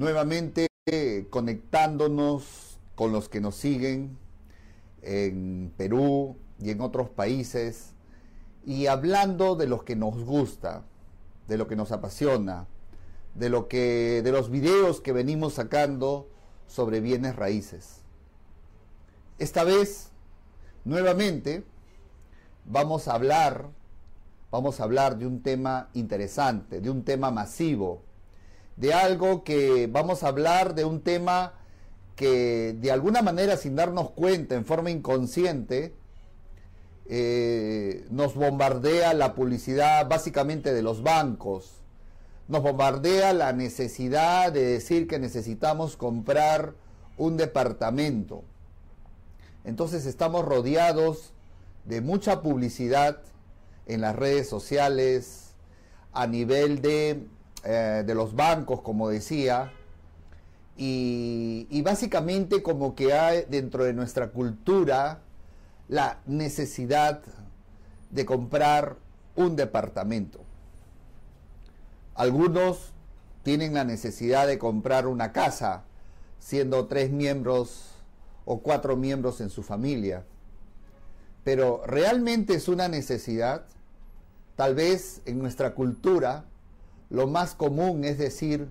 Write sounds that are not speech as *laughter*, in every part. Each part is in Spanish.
nuevamente conectándonos con los que nos siguen en Perú y en otros países y hablando de lo que nos gusta, de lo que nos apasiona, de lo que de los videos que venimos sacando sobre bienes raíces. Esta vez nuevamente vamos a hablar vamos a hablar de un tema interesante, de un tema masivo, de algo que vamos a hablar de un tema que de alguna manera sin darnos cuenta, en forma inconsciente, eh, nos bombardea la publicidad básicamente de los bancos, nos bombardea la necesidad de decir que necesitamos comprar un departamento. Entonces estamos rodeados de mucha publicidad en las redes sociales, a nivel de, eh, de los bancos, como decía, y, y, básicamente como que hay dentro de nuestra cultura la necesidad de comprar un departamento. Algunos tienen la necesidad de comprar una casa, siendo tres miembros o cuatro miembros en su familia. Pero realmente es una necesidad. Tal vez en nuestra cultura lo más común es decir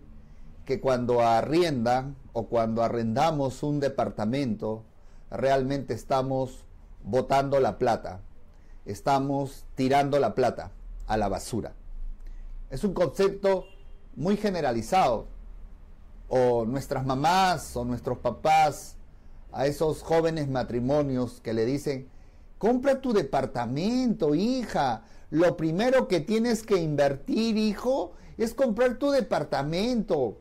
que cuando arriendan o cuando arrendamos un departamento, realmente estamos botando la plata, estamos tirando la plata a la basura. Es un concepto muy generalizado. O nuestras mamás o nuestros papás a esos jóvenes matrimonios que le dicen, compra tu departamento, hija, lo primero que tienes que invertir, hijo, es comprar tu departamento.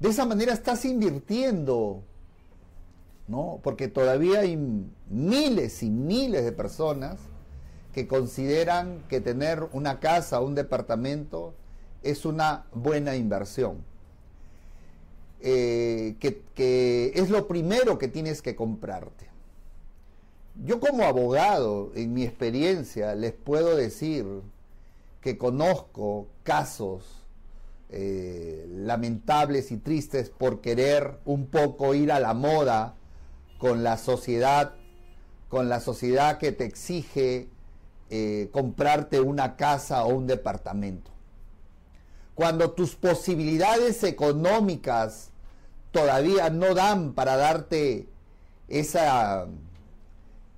De esa manera estás invirtiendo, ¿no? Porque todavía hay miles y miles de personas que consideran que tener una casa o un departamento es una buena inversión. Eh, que, que es lo primero que tienes que comprarte. Yo como abogado, en mi experiencia, les puedo decir que conozco casos eh, lamentables y tristes por querer un poco ir a la moda con la sociedad, con la sociedad que te exige eh, comprarte una casa o un departamento. Cuando tus posibilidades económicas todavía no dan para darte esa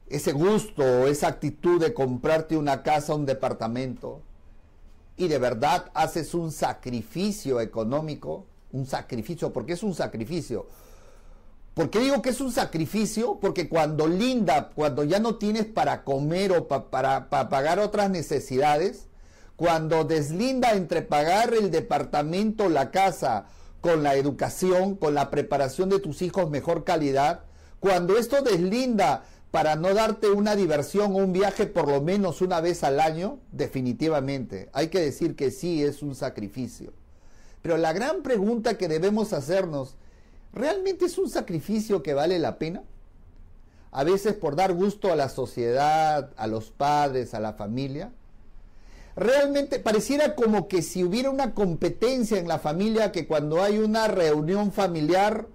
ese gusto, esa actitud de comprarte una casa, un departamento, y de verdad haces un sacrificio económico, un sacrificio, porque es un sacrificio. ¿Por qué digo que es un sacrificio? Porque cuando linda, cuando ya no tienes para comer o para, para pagar otras necesidades, cuando deslinda entre pagar el departamento, la casa, con la educación, con la preparación de tus hijos mejor calidad, cuando esto deslinda para no darte una diversión o un viaje por lo menos una vez al año, definitivamente. Hay que decir que sí es un sacrificio. Pero la gran pregunta que debemos hacernos, ¿realmente es un sacrificio que vale la pena? A veces por dar gusto a la sociedad, a los padres, a la familia. Realmente pareciera como que si hubiera una competencia en la familia, que cuando hay una reunión familiar,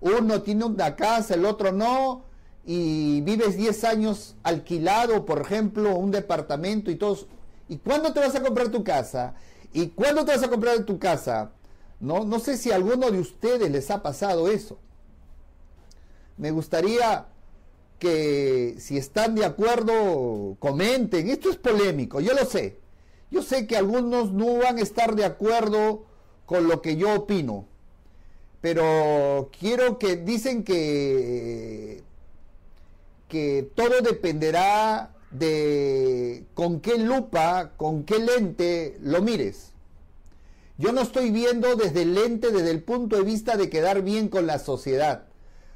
uno tiene una casa, el otro no, y vives 10 años alquilado, por ejemplo, un departamento y todos. ¿Y cuándo te vas a comprar tu casa? ¿Y cuándo te vas a comprar tu casa? No, no sé si a alguno de ustedes les ha pasado eso. Me gustaría que si están de acuerdo, comenten. Esto es polémico, yo lo sé. Yo sé que algunos no van a estar de acuerdo con lo que yo opino. Pero quiero que dicen que que todo dependerá de con qué lupa, con qué lente lo mires. Yo no estoy viendo desde el lente, desde el punto de vista de quedar bien con la sociedad.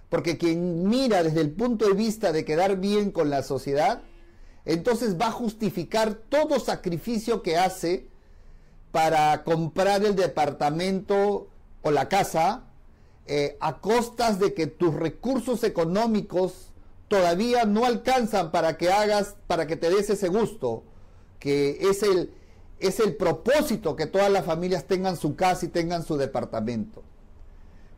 Porque quien mira desde el punto de vista de quedar bien con la sociedad, entonces va a justificar todo sacrificio que hace para comprar el departamento o la casa eh, a costas de que tus recursos económicos todavía no alcanzan para que hagas, para que te des ese gusto, que es el, es el propósito que todas las familias tengan su casa y tengan su departamento.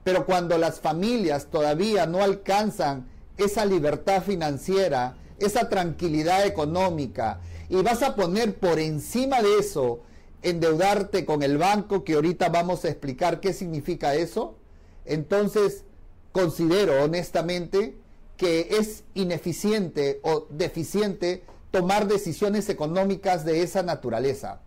Pero cuando las familias todavía no alcanzan esa libertad financiera, esa tranquilidad económica, y vas a poner por encima de eso endeudarte con el banco, que ahorita vamos a explicar qué significa eso, entonces considero honestamente que es ineficiente o deficiente tomar decisiones económicas de esa naturaleza.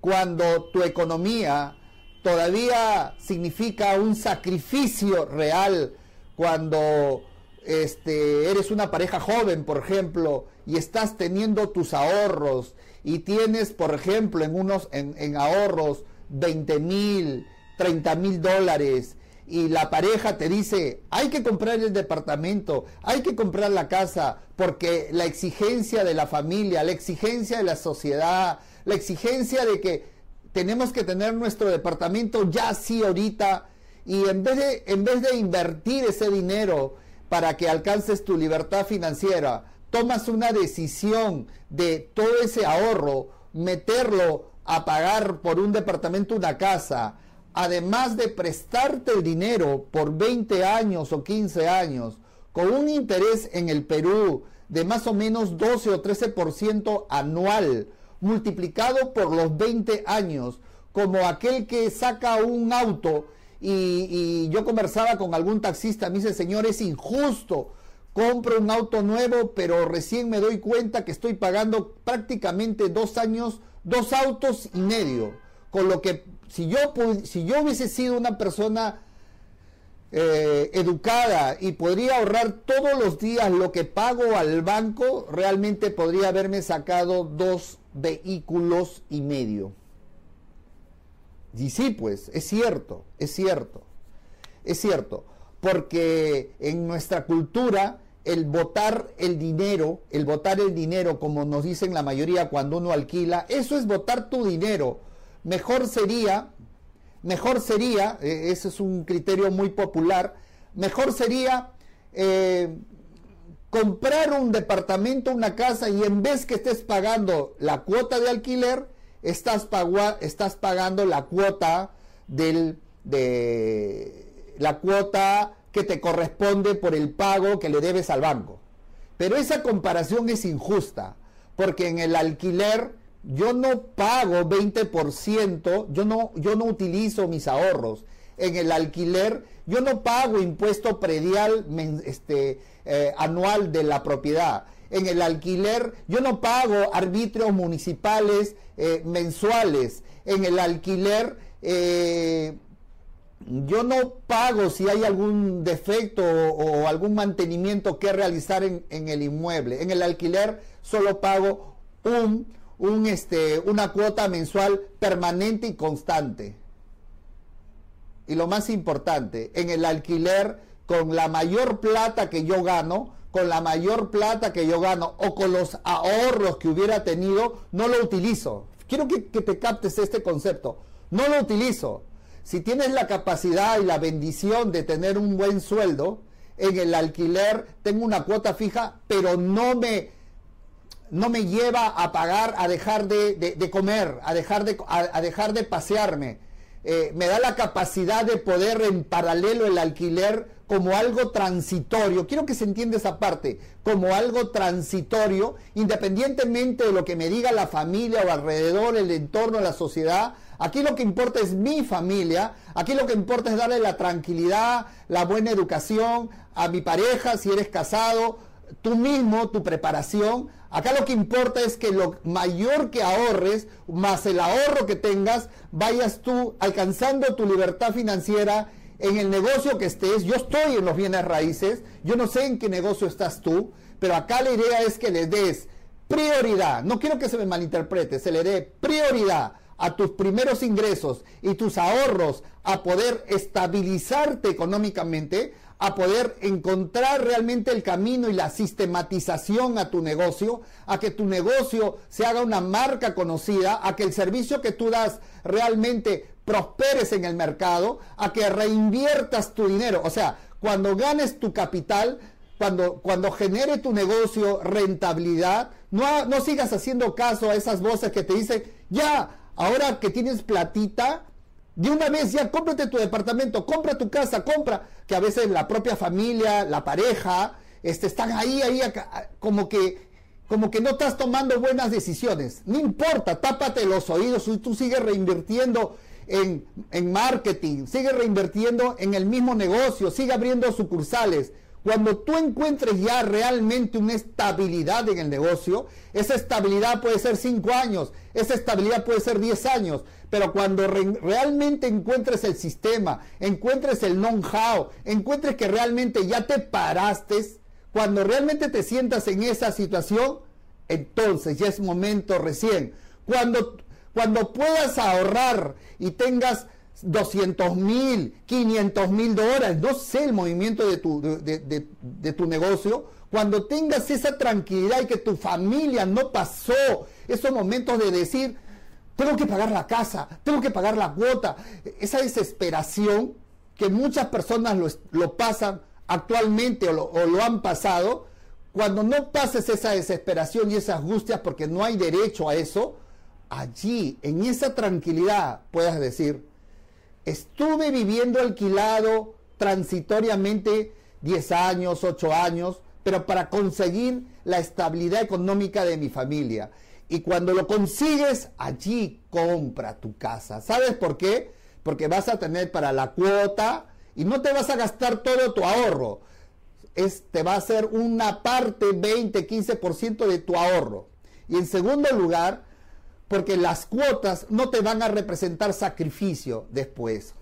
Cuando tu economía todavía significa un sacrificio real, cuando este, eres una pareja joven, por ejemplo, y estás teniendo tus ahorros y tienes, por ejemplo, en unos en, en ahorros 20 mil, 30 mil dólares y la pareja te dice, hay que comprar el departamento, hay que comprar la casa, porque la exigencia de la familia, la exigencia de la sociedad, la exigencia de que tenemos que tener nuestro departamento ya sí ahorita, y en vez de, en vez de invertir ese dinero para que alcances tu libertad financiera, tomas una decisión de todo ese ahorro, meterlo a pagar por un departamento, una casa, además de prestarte el dinero por 20 años o 15 años, con un interés en el Perú de más o menos 12 o 13% anual, multiplicado por los 20 años, como aquel que saca un auto y, yo conversaba con algún taxista, me dice, señor, es injusto, compro un auto nuevo, pero recién me doy cuenta que estoy pagando prácticamente dos años, dos autos y medio, con lo que si yo, si yo hubiese sido una persona eh, educada y podría ahorrar todos los días lo que pago al banco, realmente podría haberme sacado dos vehículos y medio. Y sí, pues, es cierto, es cierto, es cierto, porque en nuestra cultura el votar el dinero, el votar el dinero, como nos dicen la mayoría cuando uno alquila, eso es votar tu dinero mejor sería, mejor sería, eh, ese es un criterio muy popular, mejor sería eh, comprar un departamento, una casa y en vez que estés pagando la cuota de alquiler, estás, estás pagando la cuota del, de la cuota que te corresponde por el pago que le debes al banco. Pero esa comparación es injusta, porque en el alquiler yo no pago 20%, yo no, yo no utilizo mis ahorros. En el alquiler, yo no pago impuesto predial este, eh, anual de la propiedad. En el alquiler, yo no pago arbitrios municipales eh, mensuales. En el alquiler, eh, yo no pago si hay algún defecto o, algún mantenimiento que realizar en, en el inmueble. En el alquiler, solo pago un un, este, una cuota mensual permanente y constante. Y lo más importante, en el alquiler, con la mayor plata que yo gano, con la mayor plata que yo gano o con los ahorros que hubiera tenido, no lo utilizo. Quiero que, que te captes este concepto. No lo utilizo. Si tienes la capacidad y la bendición de tener un buen sueldo, en el alquiler tengo una cuota fija, pero no me no me lleva a pagar, a dejar de, comer, a dejar de, a, dejar de pasearme. Eh, me da la capacidad de poder en paralelo el alquiler como algo transitorio. Quiero que se entienda esa parte, como algo transitorio, independientemente de lo que me diga la familia o alrededor, el entorno, la sociedad. Aquí lo que importa es mi familia, aquí lo que importa es darle la tranquilidad, la buena educación a mi pareja, si eres casado, tú mismo, tu preparación, Acá lo que importa es que lo mayor que ahorres, más el ahorro que tengas, vayas tú alcanzando tu libertad financiera en el negocio que estés. Yo estoy en los bienes raíces, yo no sé en qué negocio estás tú, pero acá la idea es que le des prioridad. No quiero que se me malinterprete, se le dé prioridad a tus primeros ingresos y tus ahorros a poder estabilizarte económicamente, a poder encontrar realmente el camino y la sistematización a tu negocio, a que tu negocio se haga una marca conocida, a que el servicio que tú das realmente prosperes en el mercado, a que reinviertas tu dinero. O sea, cuando ganes tu capital, cuando, cuando genere tu negocio rentabilidad, no, no sigas haciendo caso a esas voces que te dicen, ya, ahora que tienes platita, de una vez ya cómprate tu departamento, compra tu casa, compra, que a veces la propia familia, la pareja, este, están ahí, ahí, como que, como que no estás tomando buenas decisiones. No importa, tápate los oídos, y tú sigues reinvirtiendo en, en marketing, sigues reinvirtiendo en el mismo negocio, sigue abriendo sucursales. Cuando tú encuentres ya realmente una estabilidad en el negocio, esa estabilidad puede ser 5 años, esa estabilidad puede ser 10 años, pero cuando realmente encuentres el sistema, encuentres el know-how, encuentres que realmente ya te paraste, cuando realmente te sientas en esa situación, entonces ya es momento recién. Cuando, cuando puedas ahorrar y tengas 200 mil, 500 mil dólares, no sé el movimiento de tu, de, tu negocio, cuando tengas esa tranquilidad y que tu familia no pasó esos momentos de decir, tengo que pagar la casa, tengo que pagar la cuota, esa desesperación que muchas personas lo, pasan actualmente o lo, o lo han pasado, cuando no pases esa desesperación y esas angustias porque no hay derecho a eso, allí, en esa tranquilidad, puedas decir, Estuve viviendo alquilado transitoriamente 10 años, 8 años, pero para conseguir la estabilidad económica de mi familia. Y cuando lo consigues, allí compra tu casa. ¿Sabes por qué? Porque vas a tener para la cuota y no te vas a gastar todo tu ahorro. Es, te va a ser una parte, 20, 15% de tu ahorro. Y en segundo lugar, porque las cuotas no te van a representar sacrificio después.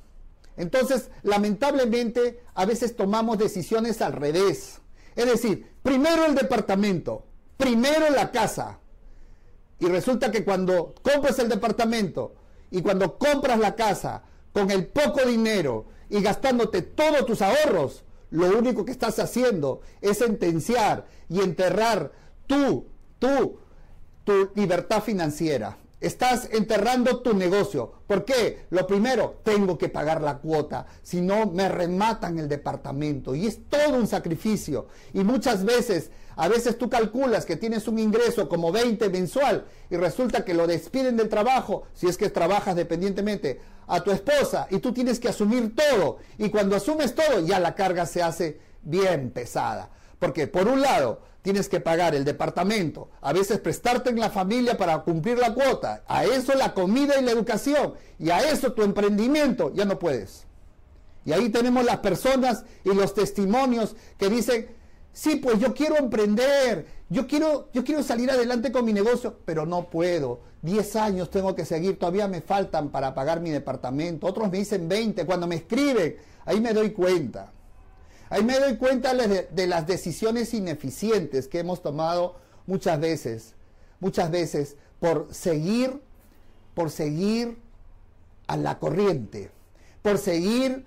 Entonces, lamentablemente, a veces tomamos decisiones al revés. Es decir, primero el departamento, primero la casa. Y resulta que cuando compras el departamento y cuando compras la casa con el poco dinero y gastándote todos tus ahorros, lo único que estás haciendo es sentenciar y enterrar tú, tú, tu libertad financiera. Estás enterrando tu negocio. ¿Por qué? Lo primero, tengo que pagar la cuota, si no me rematan el departamento. Y es todo un sacrificio. Y muchas veces, a veces tú calculas que tienes un ingreso como 20 mensual y resulta que lo despiden del trabajo, si es que trabajas dependientemente, a tu esposa y tú tienes que asumir todo. Y cuando asumes todo, ya la carga se hace bien pesada. Porque por un lado, tienes que pagar el departamento, a veces prestarte en la familia para cumplir la cuota, a eso la comida y la educación, y a eso tu emprendimiento, ya no puedes. Y ahí tenemos las personas y los testimonios que dicen, sí, pues yo quiero emprender, yo quiero, yo quiero salir adelante con mi negocio, pero no puedo. 10 años tengo que seguir, todavía me faltan para pagar mi departamento. Otros me dicen 20, cuando me escriben, ahí me doy cuenta. Ahí me doy cuenta de, las decisiones ineficientes que hemos tomado muchas veces, muchas veces por seguir, por seguir a la corriente, por seguir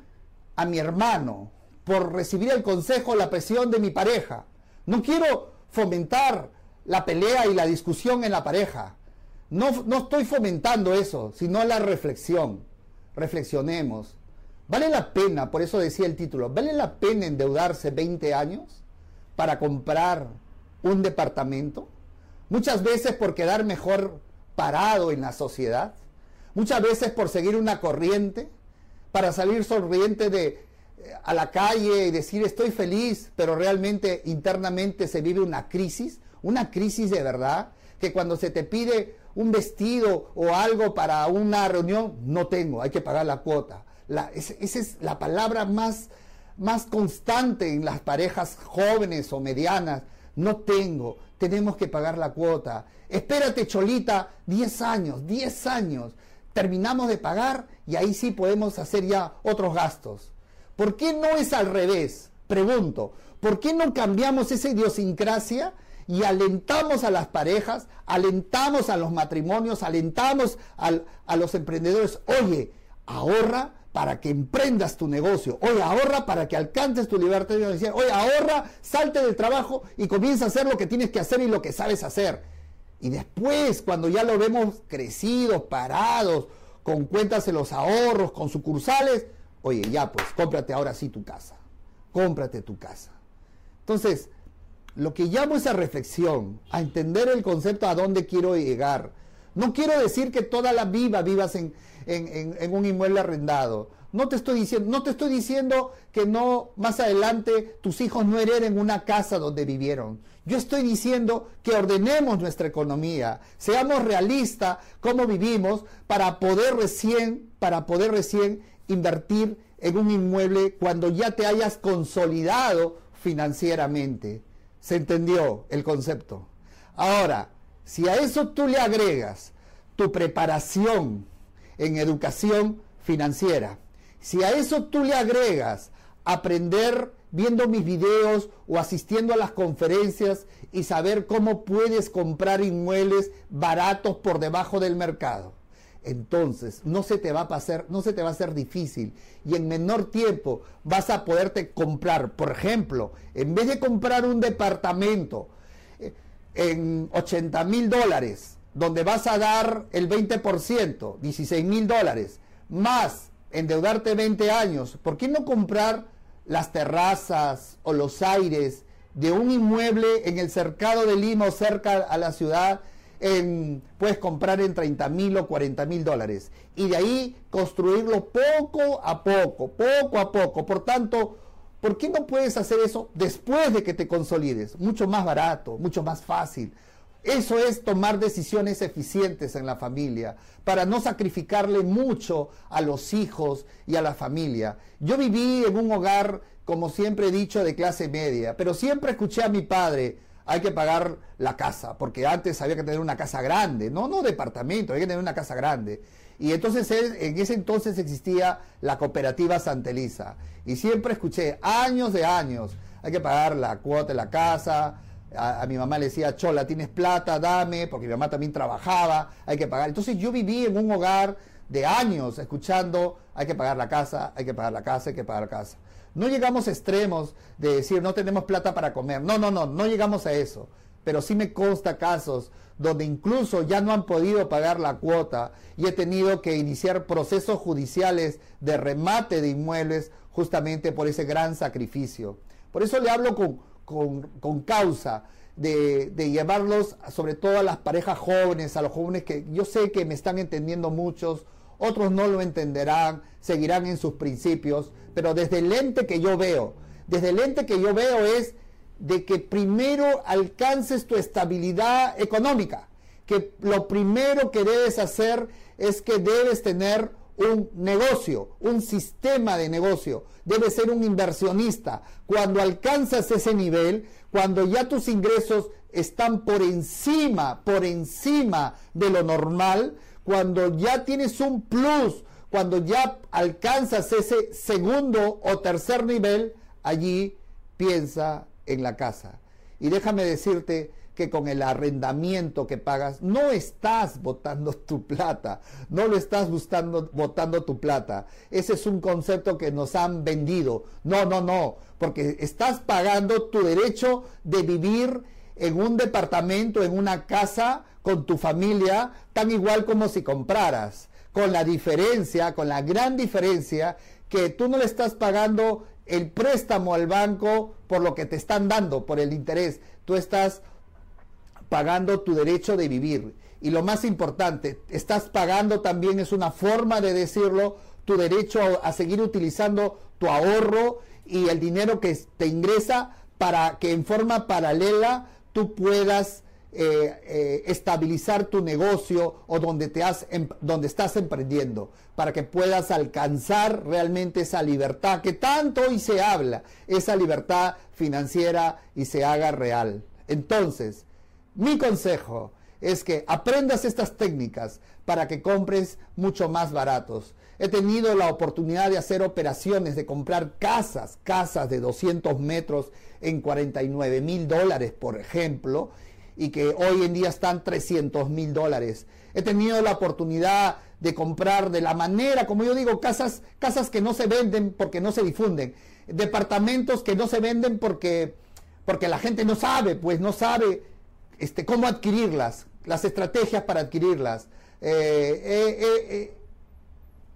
a mi hermano, por recibir el consejo, la presión de mi pareja. No quiero fomentar la pelea y la discusión en la pareja. No, no estoy fomentando eso, sino la reflexión. Reflexionemos. ¿Vale la pena, por eso decía el título, ¿vale la pena endeudarse 20 años para comprar un departamento? Muchas veces por quedar mejor parado en la sociedad, muchas veces por seguir una corriente, para salir sonriente de, eh, a la calle y decir estoy feliz, pero realmente internamente se vive una crisis, una crisis de verdad, que cuando se te pide un vestido o algo para una reunión, no tengo, hay que pagar la cuota esa es la palabra más, más constante en las parejas jóvenes o medianas. No tengo, tenemos que pagar la cuota. Espérate, Cholita, 10 años, 10 años. Terminamos de pagar y ahí sí podemos hacer ya otros gastos. ¿Por qué no es al revés? Pregunto, ¿por qué no cambiamos esa idiosincrasia y alentamos a las parejas, alentamos a los matrimonios, alentamos a los emprendedores? Oye, ahorra para que emprendas tu negocio. Hoy ahorra para que alcances tu libertad financiera. Hoy ahorra, salte del trabajo y comienza a hacer lo que tienes que hacer y lo que sabes hacer. Y después, cuando ya lo vemos crecidos, parados, con cuentas en los ahorros, con sucursales, oye, ya pues, cómprate ahora sí tu casa. Cómprate tu casa. Entonces, lo que llamo esa reflexión, a entender el concepto a dónde quiero llegar. No quiero decir que toda la vida vivas en, en un inmueble arrendado. No te estoy diciendo, no te estoy diciendo que no más adelante tus hijos no hereden una casa donde vivieron. Yo estoy diciendo que ordenemos nuestra economía, seamos realistas cómo vivimos para poder recién, para poder recién invertir en un inmueble cuando ya te hayas consolidado financieramente. ¿Se entendió el concepto? Ahora, si a eso tú le agregas tu preparación en educación financiera, si a eso tú le agregas aprender viendo mis videos o asistiendo a las conferencias y saber cómo puedes comprar inmuebles baratos por debajo del mercado, entonces no se te va a pasar, no se te va a hacer difícil y en menor tiempo vas a poderte comprar, por ejemplo, en vez de comprar un departamento en 80 mil dólares, donde vas a dar el 20%, 16 mil dólares, más endeudarte 20 años, ¿por qué no comprar las terrazas o los aires de un inmueble en el cercado de Lima o cerca a la ciudad? En, puedes comprar en 30 mil o 40 mil dólares y de ahí construirlo poco a poco, poco a poco. Por tanto, ¿por qué no puedes hacer eso después de que te consolides? Mucho más barato, mucho más fácil. Eso es tomar decisiones eficientes en la familia, para no sacrificarle mucho a los hijos y a la familia. Yo viví en un hogar, como siempre he dicho, de clase media, pero siempre escuché a mi padre, hay que pagar la casa, porque antes había que tener una casa grande, no, no departamento, hay que tener una casa grande. Y entonces en ese entonces existía la cooperativa Santa Elisa. Y siempre escuché, años de años, hay que pagar la cuota de la casa, a, mi mamá le decía, Chola, tienes plata, dame, porque mi mamá también trabajaba, hay que pagar. Entonces yo viví en un hogar de años escuchando, hay que pagar la casa, hay que pagar la casa, hay que pagar la casa. No llegamos a extremos de decir, no tenemos plata para comer. No, no, no, no llegamos a eso. Pero sí me consta casos donde incluso ya no han podido pagar la cuota y he tenido que iniciar procesos judiciales de remate de inmuebles justamente por ese gran sacrificio. Por eso le hablo con, con, causa de, llevarlos sobre todo a las parejas jóvenes, a los jóvenes que yo sé que me están entendiendo muchos, otros no lo entenderán, seguirán en sus principios, pero desde el lente que yo veo, desde el lente que yo veo es de que primero alcances tu estabilidad económica, que lo primero que debes hacer es que debes tener un negocio, un sistema de negocio, debes ser un inversionista. Cuando alcanzas ese nivel, cuando ya tus ingresos están por encima, por encima de lo normal, cuando ya tienes un plus, cuando ya alcanzas ese segundo o tercer nivel, allí piensa en la casa. Y déjame decirte que con el arrendamiento que pagas no estás botando tu plata, no lo estás buscando, botando tu plata. Ese es un concepto que nos han vendido. No, no, no, porque estás pagando tu derecho de vivir en un departamento, en una casa con tu familia, tan igual como si compraras, con la diferencia, con la gran diferencia que tú no le estás pagando el préstamo al banco por lo que te están dando, por el interés. Tú estás pagando tu derecho de vivir. Y lo más importante, estás pagando también, es una forma de decirlo, tu derecho a, seguir utilizando tu ahorro y el dinero que te ingresa para que en forma paralela tú puedas eh, eh, estabilizar tu negocio o donde, te has, em, donde estás emprendiendo, para que puedas alcanzar realmente esa libertad que tanto hoy se habla, esa libertad financiera y se haga real. Entonces, mi consejo es que aprendas estas técnicas para que compres mucho más baratos. He tenido la oportunidad de hacer operaciones, de comprar casas, casas de 200 metros en 49 mil dólares, por ejemplo, y que hoy en día están 300 mil dólares. He tenido la oportunidad de comprar de la manera, como yo digo, casas, casas que no se venden porque no se difunden, departamentos que no se venden porque, porque la gente no sabe, pues no sabe este, cómo adquirirlas, las estrategias para adquirirlas. Eh,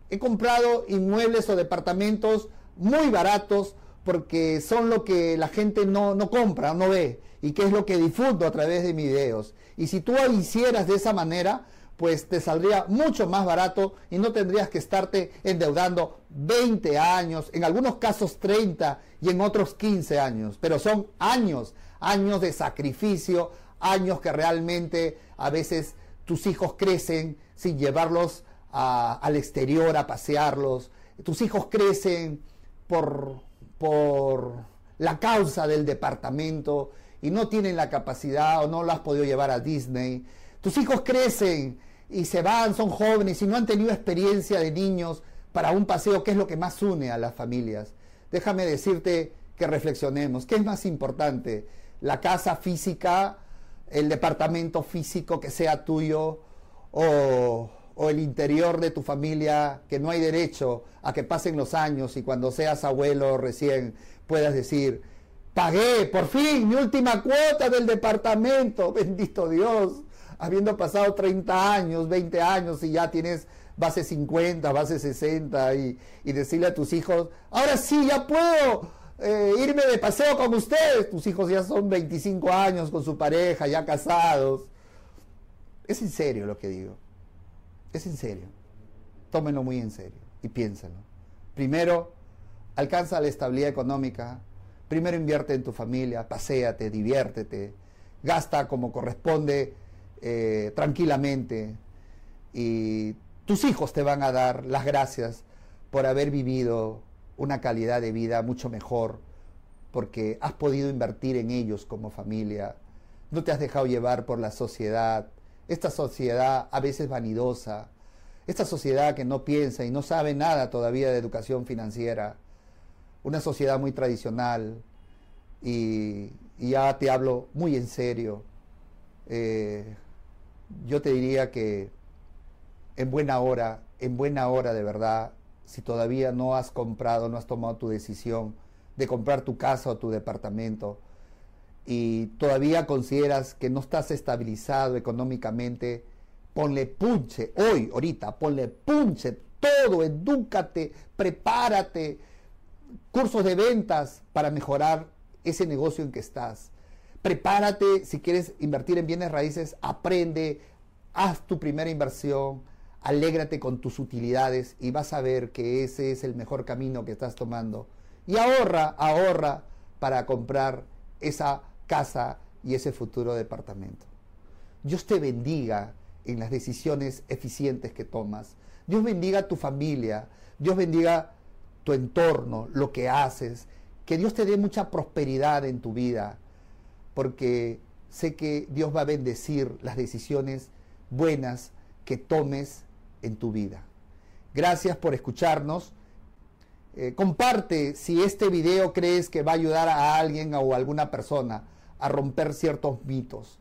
he comprado inmuebles o departamentos muy baratos porque son lo que la gente no, no compra, no ve, y que es lo que difundo a través de mis videos. Y si tú hicieras de esa manera, pues te saldría mucho más barato y no tendrías que estarte endeudando 20 años, en algunos casos 30 y en otros 15 años. Pero son años, años de sacrificio, años que realmente a veces tus hijos crecen sin llevarlos al exterior a pasearlos. Tus hijos crecen por, por la causa del departamento y no tienen la capacidad o no lo has podido llevar a Disney. Tus hijos crecen y se van, son jóvenes y no han tenido experiencia de niños para un paseo, que es lo que más une a las familias. Déjame decirte que reflexionemos. ¿Qué es más importante? ¿La casa física, el departamento físico que sea tuyo o, o el interior de tu familia que no hay derecho a que pasen los años y cuando seas abuelo recién puedas decir, pagué por fin mi última cuota del departamento, *laughs* bendito Dios, habiendo pasado 30 años, 20 años y ya tienes base 50, base 60 y, decirle a tus hijos, ahora sí, ya puedo eh, irme de paseo con ustedes. Tus hijos ya son 25 años con su pareja, ya casados. Es en serio lo que digo. Es en serio. Tómenlo muy en serio y piénsalo. Primero, alcanza la estabilidad económica. Primero invierte en tu familia, paséate, diviértete, gasta como corresponde eh, tranquilamente y tus hijos te van a dar las gracias por haber vivido una calidad de vida mucho mejor, porque has podido invertir en ellos como familia, no te has dejado llevar por la sociedad, esta sociedad a veces vanidosa, esta sociedad que no piensa y no sabe nada todavía de educación financiera, una sociedad muy tradicional, y, ya te hablo muy en serio. Eh, yo te diría que en buena hora, en buena hora de verdad, si todavía no has comprado, no has tomado tu decisión de comprar tu casa o tu departamento y todavía consideras que no estás estabilizado económicamente, ponle punche, hoy, ahorita, ponle punche, todo, edúcate, prepárate, cursos de ventas para mejorar ese negocio en que estás. Prepárate, si quieres invertir en bienes raíces, aprende, haz tu primera inversión, alégrate con tus utilidades y vas a ver que ese es el mejor camino que estás tomando. Y ahorra, ahorra para comprar esa casa y ese futuro departamento. Dios te bendiga en las decisiones eficientes que tomas. Dios bendiga tu familia. Dios bendiga tu entorno, lo que haces. Que Dios te dé mucha prosperidad en tu vida porque sé que Dios va a bendecir las decisiones buenas que tomes en tu vida. Gracias por escucharnos. Eh, comparte si este video crees que va a ayudar a alguien o a alguna persona a romper ciertos mitos.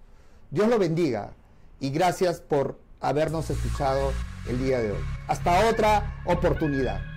Dios lo bendiga y gracias por habernos escuchado el día de hoy. Hasta otra oportunidad.